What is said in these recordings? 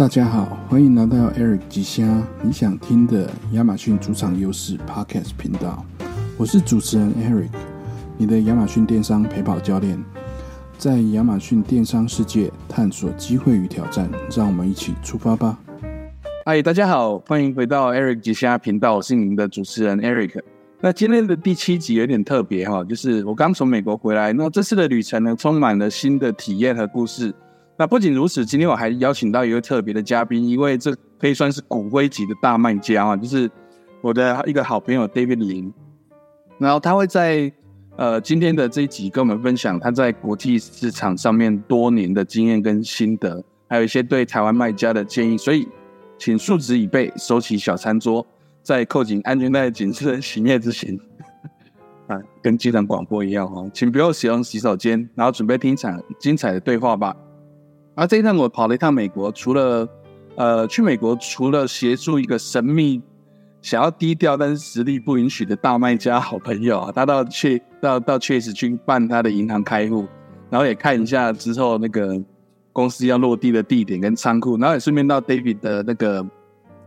大家好，欢迎来到 Eric 吉虾你想听的亚马逊主场优势 Podcast 频道。我是主持人 Eric，你的亚马逊电商陪跑教练。在亚马逊电商世界探索机会与挑战，让我们一起出发吧！嗨，大家好，欢迎回到 Eric 吉虾频道，我是您的主持人 Eric。那今天的第七集有点特别哈，就是我刚从美国回来，那这次的旅程呢，充满了新的体验和故事。那不仅如此，今天我还邀请到一位特别的嘉宾，一位这可以算是骨灰级的大卖家啊，就是我的一个好朋友 David 林。然后他会在呃今天的这一集跟我们分享他在国际市场上面多年的经验跟心得，还有一些对台湾卖家的建议。所以，请竖直椅背，收起小餐桌。在扣紧安全带、谨慎行业之前，啊，跟机场广播一样哦，请不要使用洗手间，然后准备听场精彩的对话吧。而这一趟我跑了一趟美国，除了呃去美国，除了协助一个神秘、想要低调但是实力不允许的大卖家好朋友啊，他到去到到确实去办他的银行开户，然后也看一下之后那个公司要落地的地点跟仓库，然后也顺便到 David 的那个。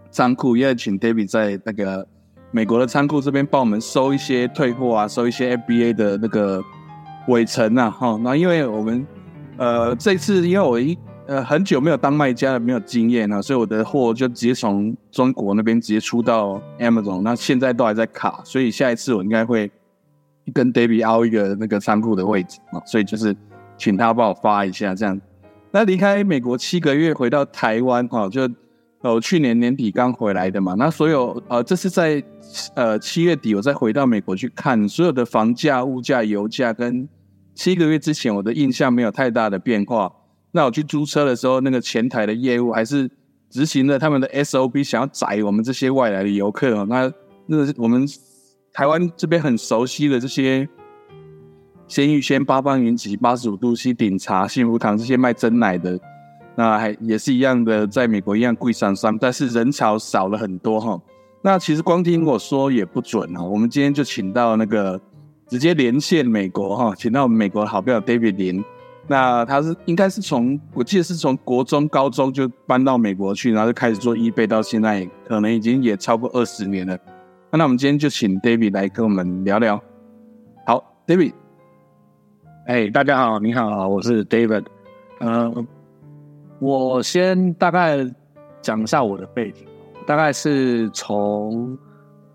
仓库，因为请 David 在那个美国的仓库这边帮我们收一些退货啊，收一些 FBA 的那个尾程啊，哈。那因为我们呃这次因为我一呃很久没有当卖家了，没有经验啊，所以我的货就直接从中国那边直接出到 Amazon，那现在都还在卡，所以下一次我应该会跟 David 凹一个那个仓库的位置啊，所以就是请他帮我发一下这样。那离开美国七个月回到台湾哈，就。哦，去年年底刚回来的嘛，那所有呃，这是在呃七月底，我再回到美国去看所有的房价、物价、油价，跟七个月之前我的印象没有太大的变化。那我去租车的时候，那个前台的业务还是执行了他们的 SOP，想要宰我们这些外来的游客哦。那那我们台湾这边很熟悉的这些鲜芋仙、八方云集、八十五度 C 顶茶、幸福堂这些卖真奶的。那还也是一样的，在美国一样贵上上，但是人潮少了很多哈。那其实光听我说也不准哈。我们今天就请到那个直接连线美国哈，请到美国好朋友 David 林。那他是应该是从我记得是从国中、高中就搬到美国去，然后就开始做 eBay，到现在可能已经也超过二十年了。那我们今天就请 David 来跟我们聊聊。好，David，哎，大家好，你好，我是 David，嗯。我先大概讲一下我的背景，大概是从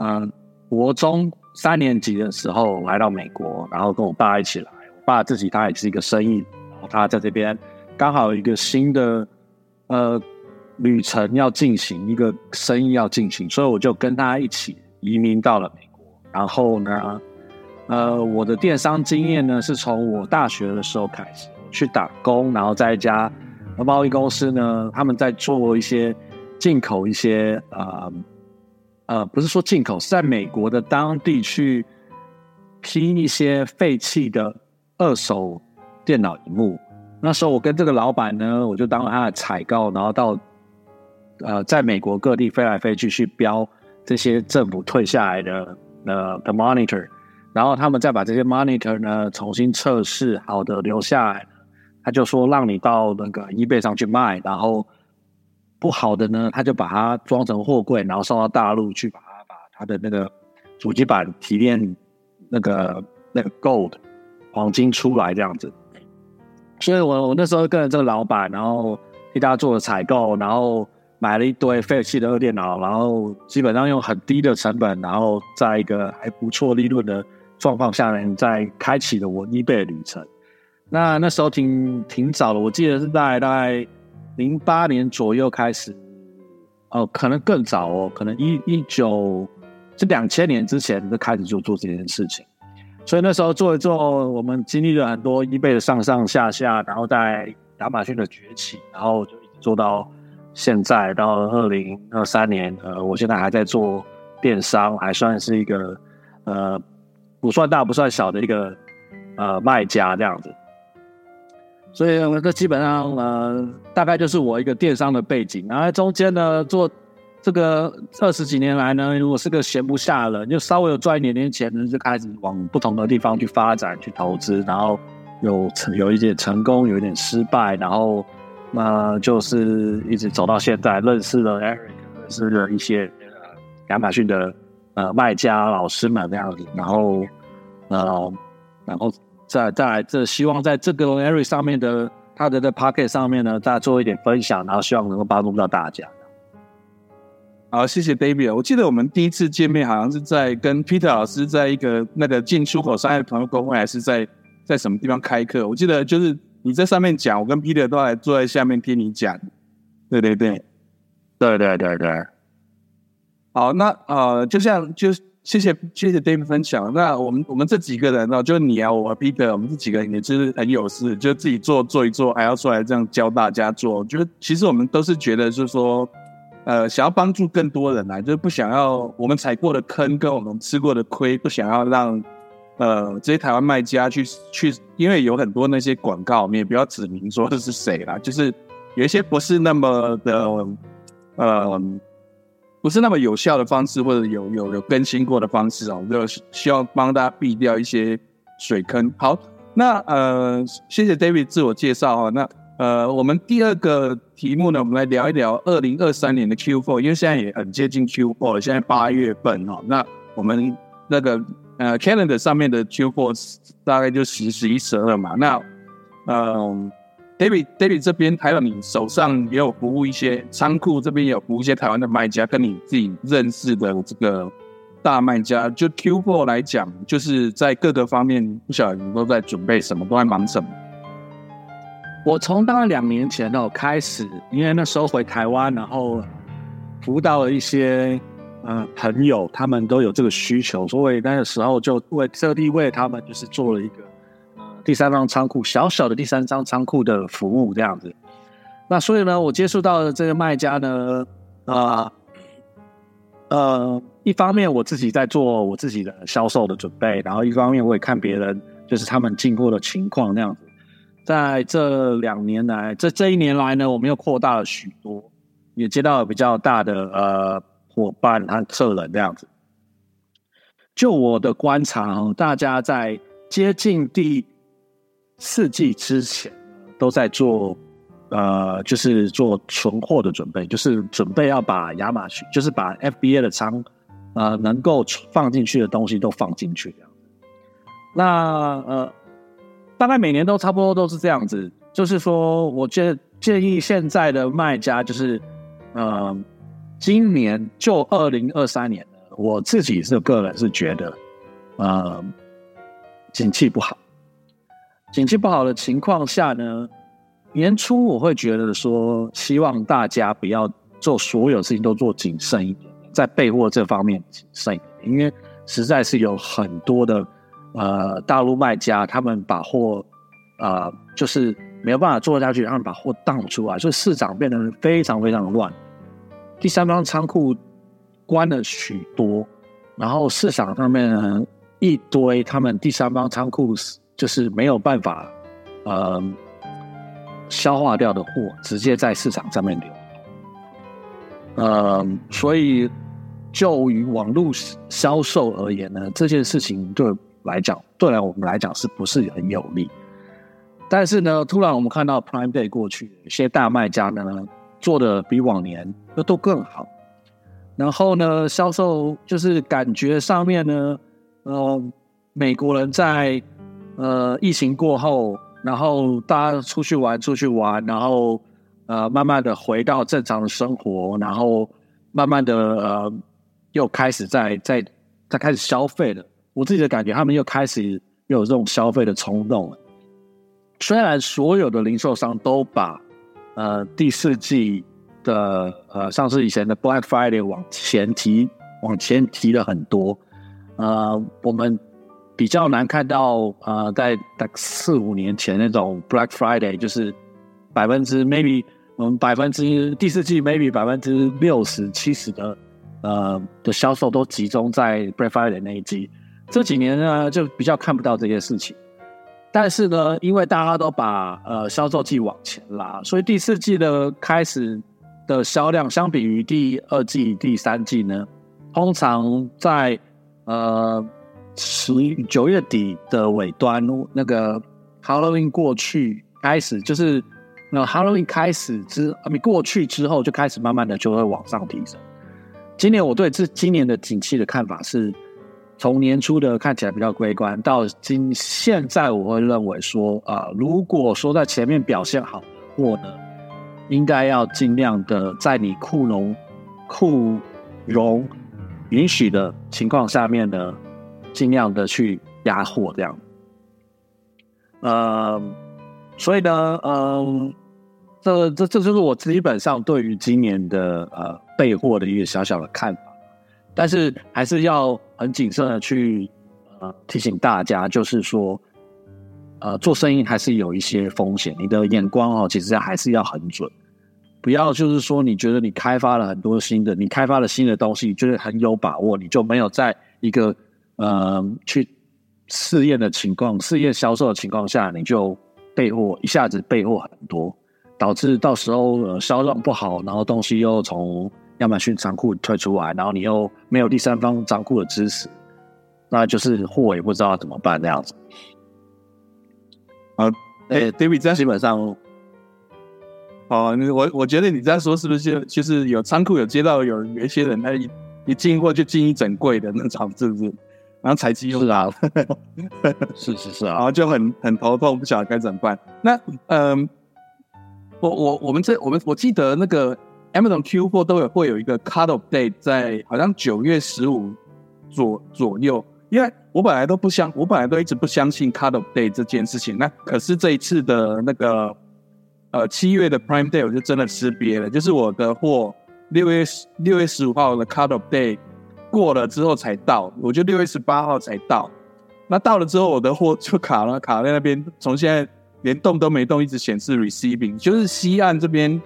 嗯国中三年级的时候来到美国，然后跟我爸一起来。我爸自己他也是一个生意，然后他在这边刚好有一个新的呃旅程要进行，一个生意要进行，所以我就跟他一起移民到了美国。然后呢，呃，我的电商经验呢是从我大学的时候开始去打工，然后在一家。贸易公司呢，他们在做一些进口一些呃呃，不是说进口，是在美国的当地去批一些废弃的二手电脑荧幕。那时候我跟这个老板呢，我就当了他的采购，然后到呃在美国各地飞来飞去去标这些政府退下来的呃的 monitor，然后他们再把这些 monitor 呢重新测试，好的留下来。他就说让你到那个 eBay 上去卖，然后不好的呢，他就把它装成货柜，然后送到大陆去，把它把它的那个主机板提炼那个那个 gold 黄金出来这样子。所以我我那时候跟着这个老板，然后替他做了采购，然后买了一堆废弃的二电脑，然后基本上用很低的成本，然后在一个还不错利润的状况下面，在开启了我 eBay 的旅程。那那时候挺挺早的，我记得是在大概零八年左右开始，哦，可能更早哦，可能一一九是两千年之前就开始就做这件事情，所以那时候做一做，我们经历了很多一倍的上上下下，然后在亚马逊的崛起，然后就一直做到现在，到二零二三年，呃，我现在还在做电商，还算是一个呃不算大不算小的一个呃卖家这样子。所以这基本上呃，大概就是我一个电商的背景。然后中间呢，做这个二十几年来呢，如果是个闲不下了，就稍微有赚一点点钱呢，就开始往不同的地方去发展、去投资。然后有成有一点成功，有一点失败，然后那就是一直走到现在，认识了 Eric，认识了一些亚马逊的呃卖家老师们这样子，然后呃，然后再再来这希望在这个 Eric 上面的他的的 Pocket 上面呢，再做一点分享，然后希望能够帮助到大家。好，谢谢 David。我记得我们第一次见面好像是在跟 Peter 老师在一个那个进出口商业朋友公会，还是在在什么地方开课？我记得就是你在上面讲，我跟 Peter 都来坐在下面听你讲。对对对，对对对对。好，那呃，就像就谢谢谢谢 David 分享。那我们我们这几个人呢，就你啊，我 Peter，我们这几个人也就是很有事，就自己做做一做，还要出来这样教大家做。我觉得其实我们都是觉得，就是说。呃，想要帮助更多人来，就是不想要我们踩过的坑跟我们吃过的亏，不想要让呃这些台湾卖家去去，因为有很多那些广告，我们也不要指明说这是谁啦，就是有一些不是那么的呃，不是那么有效的方式，或者有有有更新过的方式哦，就希望帮大家避掉一些水坑。好，那呃，谢谢 David 自我介绍哈，那。呃，我们第二个题目呢，我们来聊一聊二零二三年的 Q4，因为现在也很接近 Q4 了，现在八月份哈，那我们那个呃 Calendar 上面的 Q4 大概就十、十一、十二嘛。那嗯，David David 这边还有你手上也有服务一些仓库，这边也有服务一些台湾的卖家，跟你自己认识的这个大卖家，就 Q4 来讲，就是在各个方面，不晓得你都在准备什么，都在忙什么。我从大概两年前哦开始，因为那时候回台湾，然后服务到了一些呃朋友，他们都有这个需求，所以那个时候就为特地为他们就是做了一个第三方仓库，小小的第三方仓库的服务这样子。那所以呢，我接触到的这个卖家呢，啊呃，一方面我自己在做我自己的销售的准备，然后一方面我也看别人就是他们进货的情况那样子。在这两年来，这这一年来呢，我们又扩大了许多，也接到了比较大的呃伙伴和客人这样子。就我的观察，大家在接近第四季之前，都在做呃，就是做存货的准备，就是准备要把亚马逊，就是把 FBA 的仓呃能够放进去的东西都放进去这样那呃。大概每年都差不多都是这样子，就是说，我建建议现在的卖家就是，呃，今年就二零二三年我自己是个人是觉得，呃，景气不好，景气不好的情况下呢，年初我会觉得说，希望大家不要做所有事情都做谨慎一点，在备货这方面谨慎一点，因为实在是有很多的。呃，大陆卖家他们把货，呃，就是没有办法做下去，然后把货荡出来，所以市场变得非常非常乱。第三方仓库关了许多，然后市场上面呢一堆他们第三方仓库就是没有办法呃消化掉的货，直接在市场上面流。呃，所以就于网络销售而言呢，这件事情对。来讲，对来我们来讲是不是很有利？但是呢，突然我们看到 Prime Day 过去，一些大卖家呢做的比往年都更好。然后呢，销售就是感觉上面呢，呃，美国人在呃疫情过后，然后大家出去玩，出去玩，然后呃慢慢的回到正常的生活，然后慢慢的呃又开始在在在开始消费了。我自己的感觉，他们又开始又有这种消费的冲动了。虽然所有的零售商都把呃第四季的呃上市以前的 Black Friday 往前提，往前提了很多，呃，我们比较难看到呃在在四五年前那种 Black Friday，就是百分之 maybe 我们百分之第四季 maybe 百分之六十七十的呃的销售都集中在 Black Friday 那一季。这几年呢，就比较看不到这些事情。但是呢，因为大家都把呃销售季往前拉，所以第四季的开始的销量，相比于第二季、第三季呢，通常在呃十九月底的尾端，那个 Halloween 过去开始，就是那 Halloween 开始之，没过去之后就开始慢慢的就会往上提升。今年我对这今年的景气的看法是，从年初的看起来比较悲观，到今现在我会认为说，啊，如果说在前面表现好的货呢，应该要尽量的在你库容库容允许的情况下面呢，尽量的去压货这样。呃，所以呢，嗯，这这这就是我基本上对于今年的呃备货的一个小小的看法，但是还是要很谨慎的去呃提醒大家，就是说，呃，做生意还是有一些风险，你的眼光哦，其实还是要很准，不要就是说你觉得你开发了很多新的，你开发了新的东西，就是很有把握，你就没有在一个呃去。试验的情况，试验销售的情况下，你就备货一下子备货很多，导致到时候呃销量不好，然后东西又从亚马逊仓库退出来，然后你又没有第三方仓库的支持，那就是货也不知道怎么办那样子。啊，哎，David，这样基本上，哦，我我觉得你这样说是不是就是有仓库有接到有有一些人他一一进货就进一整柜的那种，是不是？然后采集是啊，是是是啊，然后就很很头痛，不晓得该怎么办。那嗯，我我我们这我们我记得那个 Amazon Q 货都有会有一个 cut of date 在好像九月十五左左右，因为我本来都不相，我本来都一直不相信 cut of date 这件事情。那可是这一次的那个呃七月的 Prime Day 我就真的吃瘪了，就是我的货六月六月十五号的 cut of date。过了之后才到，我就六月十八号才到。那到了之后，我的货就卡了，卡在那边，从现在连动都没动，一直显示 receiving。就是西岸这边，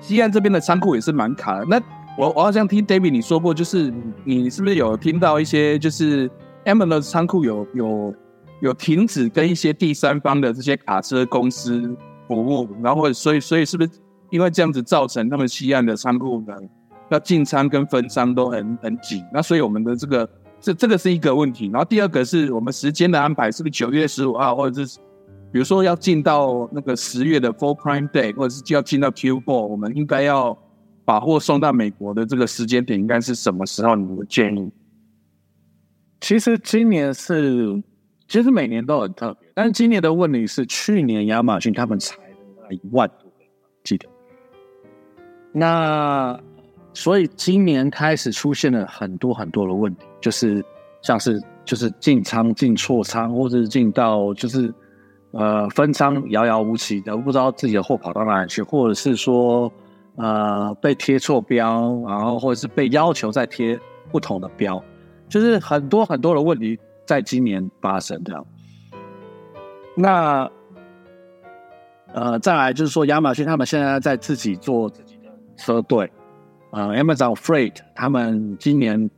西岸这边的仓库也是蛮卡的。那我我好像听 David 你说过，就是你是不是有听到一些，就是 Amazon 的仓库有有有停止跟一些第三方的这些卡车公司服务，然后所以所以是不是因为这样子造成他们西岸的仓库呢？要进仓跟分仓都很很紧，那所以我们的这个这这个是一个问题。然后第二个是我们时间的安排，是不是九月十五号，或者是比如说要进到那个十月的 Full Prime Day，或者是就要进到 Q4，我们应该要把货送到美国的这个时间点应该是什么时候？你的建议？其实今年是，其实每年都很特别，但是今年的问题是，去年亚马逊他们裁了一万多，记得那。所以今年开始出现了很多很多的问题，就是像是就是进仓进错仓，或者是进到就是呃分仓遥遥无期的，不知道自己的货跑到哪里去，或者是说呃被贴错标，然后或者是被要求再贴不同的标，就是很多很多的问题在今年发生这样。那呃再来就是说亚马逊他们现在在自己做自己的车队。呃，Amazon Freight 他们今年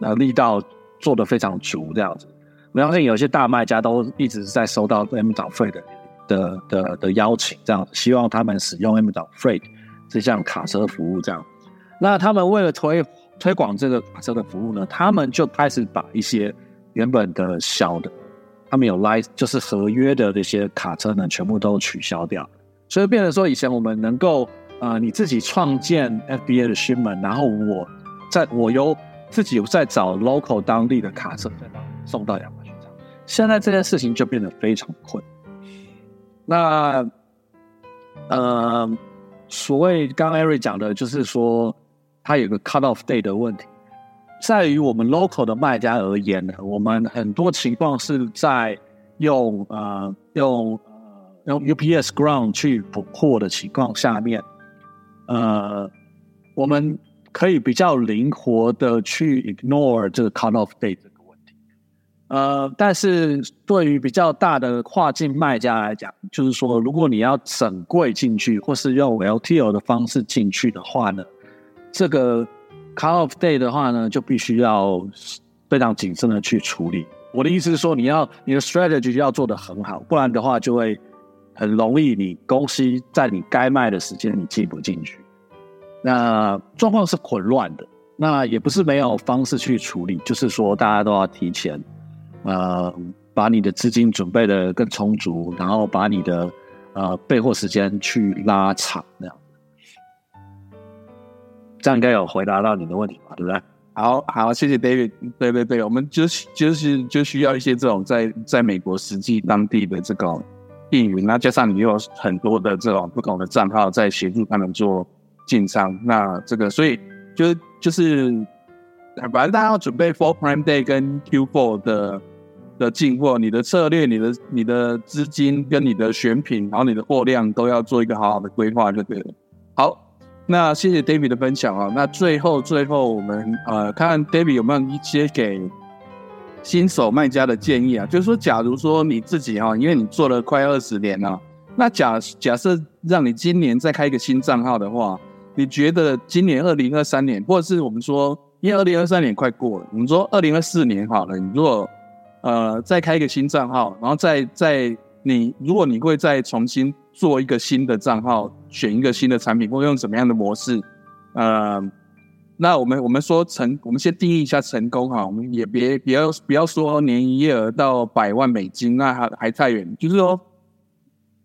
呃力道做的非常足，这样子。我相信有些大卖家都一直在收到 Amazon Freight 的的的邀请，这样希望他们使用 Amazon Freight 这项卡车服务。这样，那他们为了推推广这个卡车的服务呢，他们就开始把一些原本的小的，他们有 l i e 就是合约的这些卡车呢，全部都取消掉。所以变成说，以前我们能够。啊，你自己创建 FBA 的新门，然后我在我由自己在找 local 当地的卡车，再把送到亚马。现在这件事情就变得非常困。那呃，所谓刚艾瑞讲的，就是说它有个 cut off day 的问题，在于我们 local 的卖家而言呢，我们很多情况是在用呃用呃用 UPS ground 去补货的情况下面。呃，我们可以比较灵活的去 ignore 这个 cut off date。呃，但是对于比较大的跨境卖家来讲，就是说，如果你要整柜进去，或是用 LTL 的方式进去的话呢，这个 cut of day 的话呢，就必须要非常谨慎的去处理。我的意思是说，你要你的 strategy 要做的很好，不然的话就会。很容易，你公司在你该卖的时间你进不进去，那状况是混乱的。那也不是没有方式去处理，就是说大家都要提前，呃，把你的资金准备的更充足，然后把你的呃备货时间去拉长那样。这样应该有回答到你的问题吧？对不对？好好，谢谢 David。对对对，我们就是就是就需要一些这种在在美国实际当地的这个运营，那加上你有很多的这种不同的账号在协助他们做进仓，那这个所以就就是，反正大家要准备 For Prime Day 跟 Q4 的的进货，你的策略、你的你的资金跟你的选品，然后你的货量都要做一个好好的规划，就对了。好。那谢谢 David 的分享啊。那最后最后我们呃看看 David 有没有一些给新手卖家的建议啊？就是说，假如说你自己哈，因为你做了快二十年了，那假假设让你今年再开一个新账号的话，你觉得今年二零二三年，或者是我们说，因为二零二三年快过了，我们说二零二四年好了，你如果呃再开一个新账号，然后再再你如果你会再重新做一个新的账号。选一个新的产品，或用什么样的模式？呃，那我们我们说成，我们先定义一下成功哈。我们也别别要不要说年营业额到百万美金，那还还太远。就是说，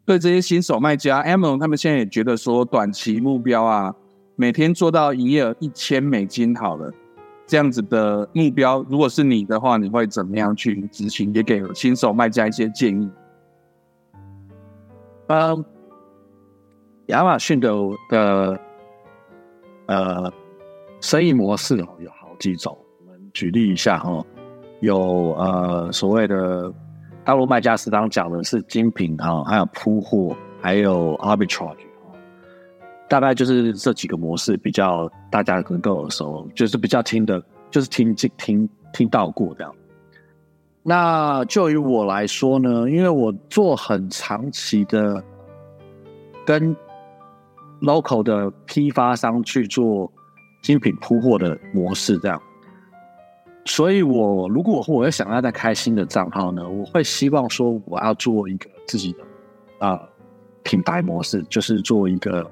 对这些新手卖家，Amazon 他们现在也觉得说，短期目标啊，每天做到营业额一千美金好了，这样子的目标，如果是你的话，你会怎么样去执行？也给新手卖家一些建议。嗯。亚马逊的的呃生意模式哦有好几种，我们举例一下哈，有呃所谓的大陆卖家是刚讲的是精品哈，还有铺货，还有 arbitrage 大概就是这几个模式比较大家能够耳熟，就是比较听的，就是听听听听到过这样。那就于我来说呢，因为我做很长期的跟 local 的批发商去做精品铺货的模式，这样，所以我如果我要想要再开新的账号呢，我会希望说我要做一个自己的啊品牌模式，就是做一个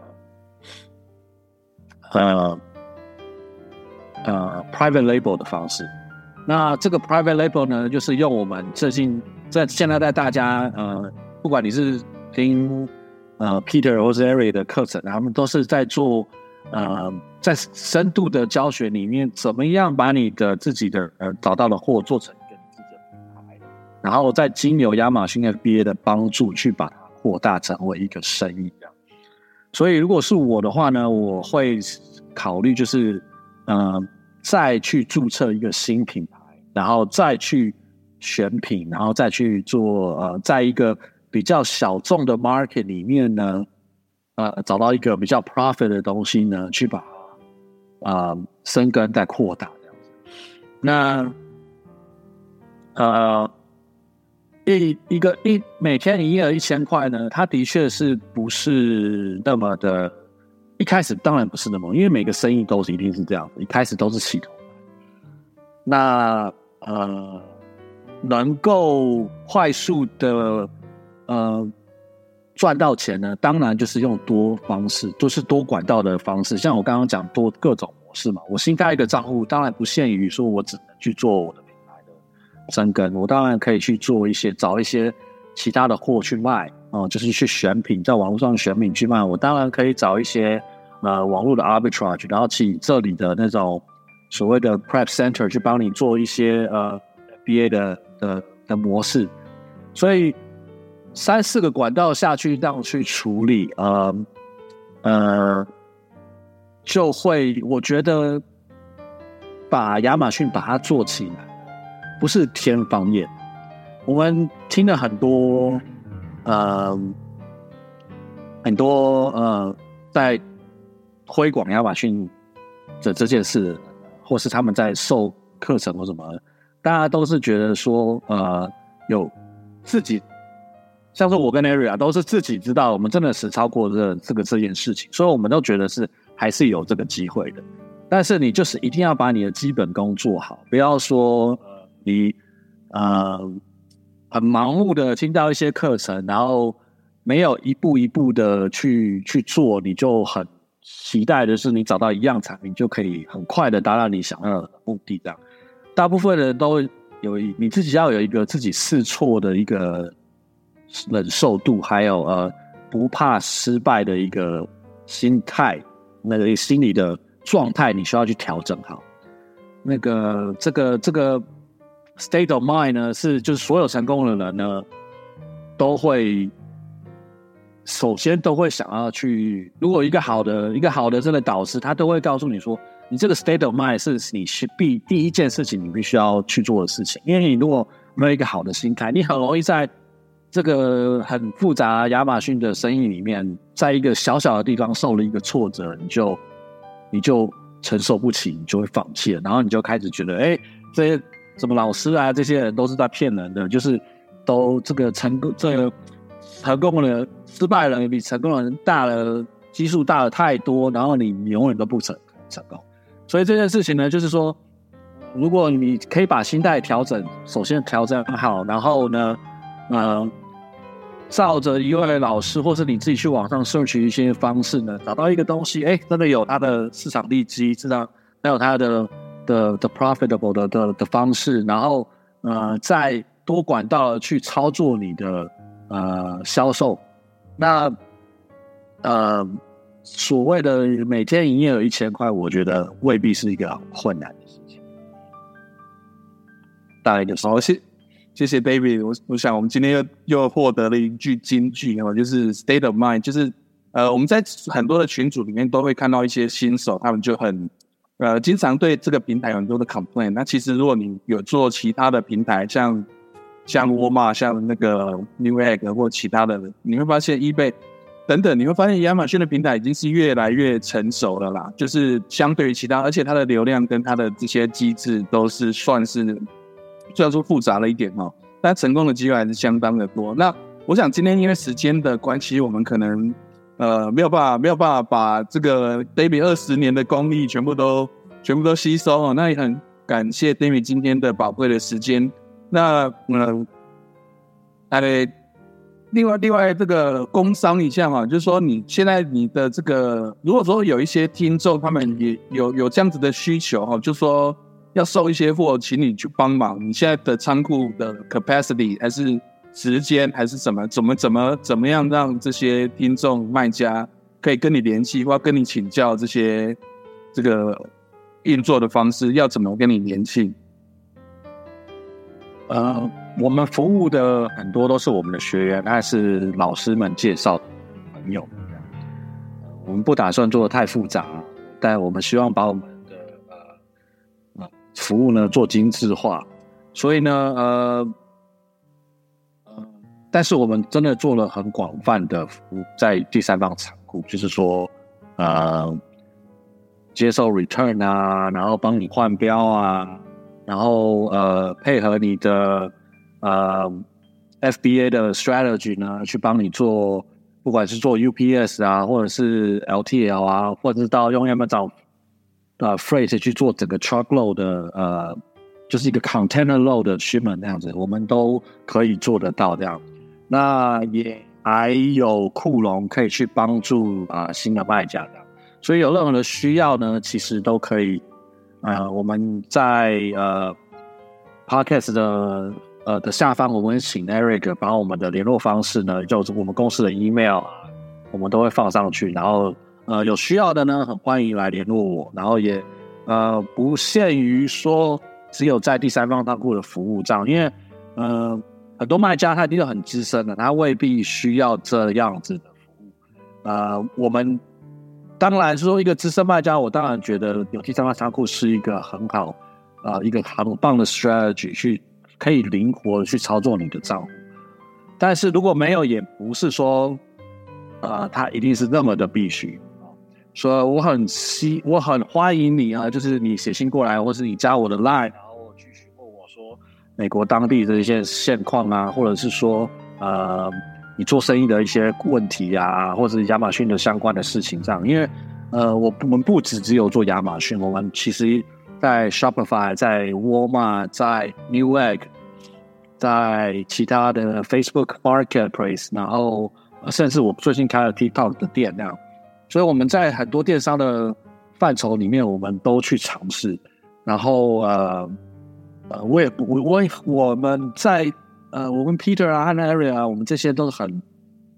呃呃 private label 的方式。那这个 private label 呢，就是用我们最近在现在在大家呃，不管你是听。呃，Peter 或者 Ari 的课程，他们都是在做呃，在深度的教学里面，怎么样把你的自己的呃找到的货做成一个自己的品牌，然后再经由亚马逊 FBA 的帮助去把它扩大成为一个生意。这样，所以如果是我的话呢，我会考虑就是呃，再去注册一个新品牌，然后再去选品，然后再去做呃，在一个。比较小众的 market 里面呢，呃，找到一个比较 profit 的东西呢，去把啊生根再扩大这样子。那呃一一个一每天营业额一千块呢，它的确是不是那么的？一开始当然不是那么，因为每个生意都是一定是这样，一开始都是起头。那呃，能够快速的。呃，赚到钱呢，当然就是用多方式，就是多管道的方式。像我刚刚讲多各种模式嘛，我新开一个账户，当然不限于说我只能去做我的生根，我当然可以去做一些找一些其他的货去卖哦，就是去选品，在网络上选品去卖。我当然可以找一些呃网络的 arbitrage，然后请这里的那种所谓的 prep center 去帮你做一些呃 BA 的的的模式，所以。三四个管道下去这样去处理，呃，呃，就会我觉得把亚马逊把它做起来，不是天方夜。我们听了很多，呃，很多呃，在推广亚马逊的这件事，或是他们在授课程或什么，大家都是觉得说，呃，有自己。像是我跟 Area 都是自己知道，我们真的是超过这这个这件事情，所以我们都觉得是还是有这个机会的。但是你就是一定要把你的基本功做好，不要说你呃很盲目的听到一些课程，然后没有一步一步的去去做，你就很期待的是你找到一样产品就可以很快的达到你想要的目的。这样，大部分人都有你自己要有一个自己试错的一个。忍受度，还有呃不怕失败的一个心态，那个心理的状态，你需要去调整好。那个这个这个 state of mind 呢，是就是所有成功的人呢，都会首先都会想要去。如果一个好的一个好的这个导师，他都会告诉你说，你这个 state of mind 是你必第一件事情，你必须要去做的事情。因为你如果没有一个好的心态，你很容易在这个很复杂亚马逊的生意里面，在一个小小的地方受了一个挫折，你就你就。承受不起，你就会放弃了，然后你就开始觉得，哎，这些什么老师啊，这些人都是在骗人的，就是都这个成功，这个成功的人失败了，比成功的人大了，基数大了太多，然后你永远都不成成功。所以这件事情呢，就是说，如果你可以把心态调整，首先调整好，然后呢，呃。照着一位老师，或是你自己去网上 search 一些方式呢，找到一个东西，哎，真的有它的市场利基，知道，还有它的的的 profitable 的的的方式，然后呃，再多管道去操作你的呃销售，那呃所谓的每天营业额一千块，我觉得未必是一个困难的事情，大概就是谢谢谢 David，我我想我们今天又又获得了一句金句那么，就是 state of mind，就是呃我们在很多的群组里面都会看到一些新手，他们就很呃经常对这个平台有很多的 complaint。那其实如果你有做其他的平台，像像沃尔玛、像那个 Newegg 或其他的，你会发现 eBay 等等，你会发现亚马逊的平台已经是越来越成熟了啦。就是相对于其他，而且它的流量跟它的这些机制都是算是。虽然说复杂了一点哦，但成功的机会还是相当的多。那我想今天因为时间的关系，我们可能呃没有办法没有办法把这个 David 二十年的功力全部都全部都吸收哦。那也很感谢 David 今天的宝贵的时间。那嗯，哎，另外另外这个工商一下哈，就是说你现在你的这个，如果说有一些听众他们也有有这样子的需求哈，就说。要收一些货，请你去帮忙。你现在的仓库的 capacity 还是时间还是什么？怎么怎么怎么样让这些听众卖家可以跟你联系，或跟你请教这些这个运作的方式？要怎么跟你联系？呃，我们服务的很多都是我们的学员，还是老师们介绍的朋友。我们不打算做的太复杂，但我们希望把我们的呃。服务呢做精致化，所以呢，呃，但是我们真的做了很广泛的服务，在第三方仓库，就是说，呃，接受 return 啊，然后帮你换标啊，然后呃，配合你的呃 FBA 的 strategy 呢，去帮你做，不管是做 UPS 啊，或者是 LTL 啊，或者是到用 Amazon。呃，freight 去做整个 truckload 的呃，就是一个 container load 的 shipment 那样子，我们都可以做得到这样。那也还有库龙可以去帮助啊新的卖家的，所以有任何的需要呢，其实都可以。呃，我们在呃 podcast 的呃的下方，我们请 Eric 把我们的联络方式呢，就是我们公司的 email 啊，我们都会放上去，然后。呃，有需要的呢，很欢迎来联络我。然后也，呃，不限于说只有在第三方仓库的服务这样，因为，呃，很多卖家他一定很资深的，他未必需要这样子的服务。呃，我们当然是说一个资深卖家，我当然觉得有第三方仓库是一个很好，啊，一个很棒的 strategy，去可以灵活的去操作你的账户。但是如果没有，也不是说，呃，他一定是那么的必须。说我很希我很欢迎你啊，就是你写信过来，或是你加我的 line，美国当地的一些现况啊，或者是说呃你做生意的一些问题呀，或者是亚马逊的相关的事情这样。因为呃我我们不只只有做亚马逊，我们其实在 Shopify、在沃尔玛、在 Newegg、在其他的 Facebook Marketplace，然后甚至我最近开了 TikTok 的店那样。所以我们在很多电商的范畴里面，我们都去尝试。然后呃呃，我也我我我们在呃，我跟 Peter 啊和 Area 啊，我们这些都是很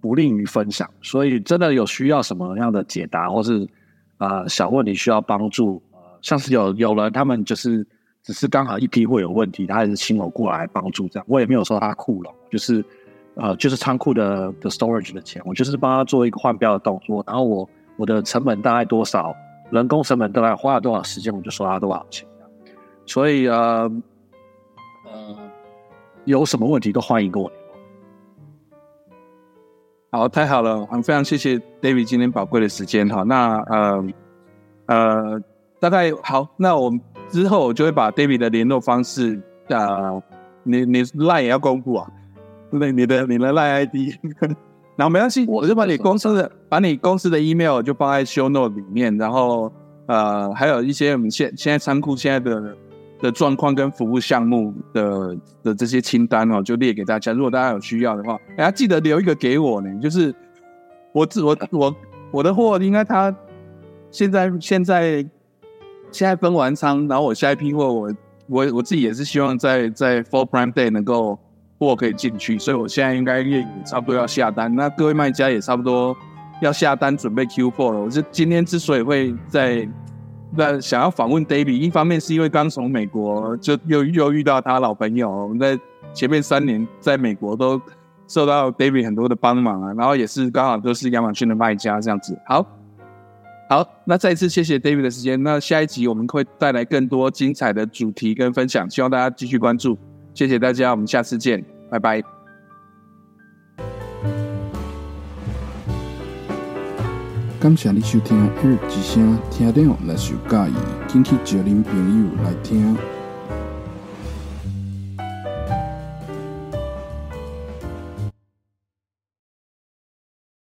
不吝于分享，所以真的有需要什么样的解答，或是啊小问题需要帮助，呃，像是有有人他们就是只是刚好一批会有问题，他还是请我过来帮助这样，我也没有说他库了，就是呃就是仓库的的 storage 的钱，我就是帮他做一个换标的动作，然后我我的成本大概多少，人工成本大概花了多少时间，我就收他多少钱，所以呃呃有什么问题都欢迎跟我。好，太好了，非常谢谢 David 今天宝贵的时间哈。那呃呃，大概好，那我们之后我就会把 David 的联络方式啊，你你 Line 也要公布啊，那你的你的 Line ID，然后没关系，我就把你公司的把你公司的 email 就放在 Show Note 里面，然后呃还有一些我们现现在仓库现在的。的状况跟服务项目的的这些清单哦，就列给大家。如果大家有需要的话，哎，记得留一个给我呢。就是我自我我我的货应该他现在现在现在分完仓，然后我下一批货，我我我自己也是希望在在 Full Prime Day 能够货可以进去，所以我现在应该也差不多要下单。那各位卖家也差不多要下单准备 Q4 了。我是今天之所以会在。那想要访问 David，一方面是因为刚从美国就又又遇到他老朋友，我们在前面三年在美国都受到 David 很多的帮忙啊，然后也是刚好都是亚马逊的卖家这样子。好，好，那再一次谢谢 David 的时间。那下一集我们会带来更多精彩的主题跟分享，希望大家继续关注。谢谢大家，我们下次见，拜拜。感谢你收听《日之声》，听众若是有介意，请去招恁朋友来听。